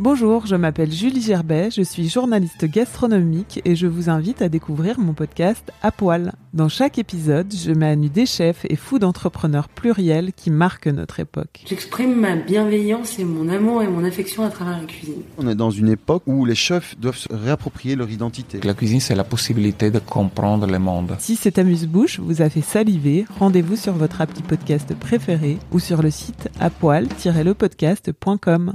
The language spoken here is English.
Bonjour, je m'appelle Julie Gerbet, je suis journaliste gastronomique et je vous invite à découvrir mon podcast À Poil. Dans chaque épisode, je mets à nu des chefs et fous d'entrepreneurs pluriels qui marquent notre époque. J'exprime ma bienveillance et mon amour et mon affection à travers la cuisine. On est dans une époque où les chefs doivent se réapproprier leur identité. La cuisine, c'est la possibilité de comprendre le monde. Si cet amuse-bouche vous a fait saliver, rendez-vous sur votre appli podcast préféré ou sur le site apoil-lepodcast.com.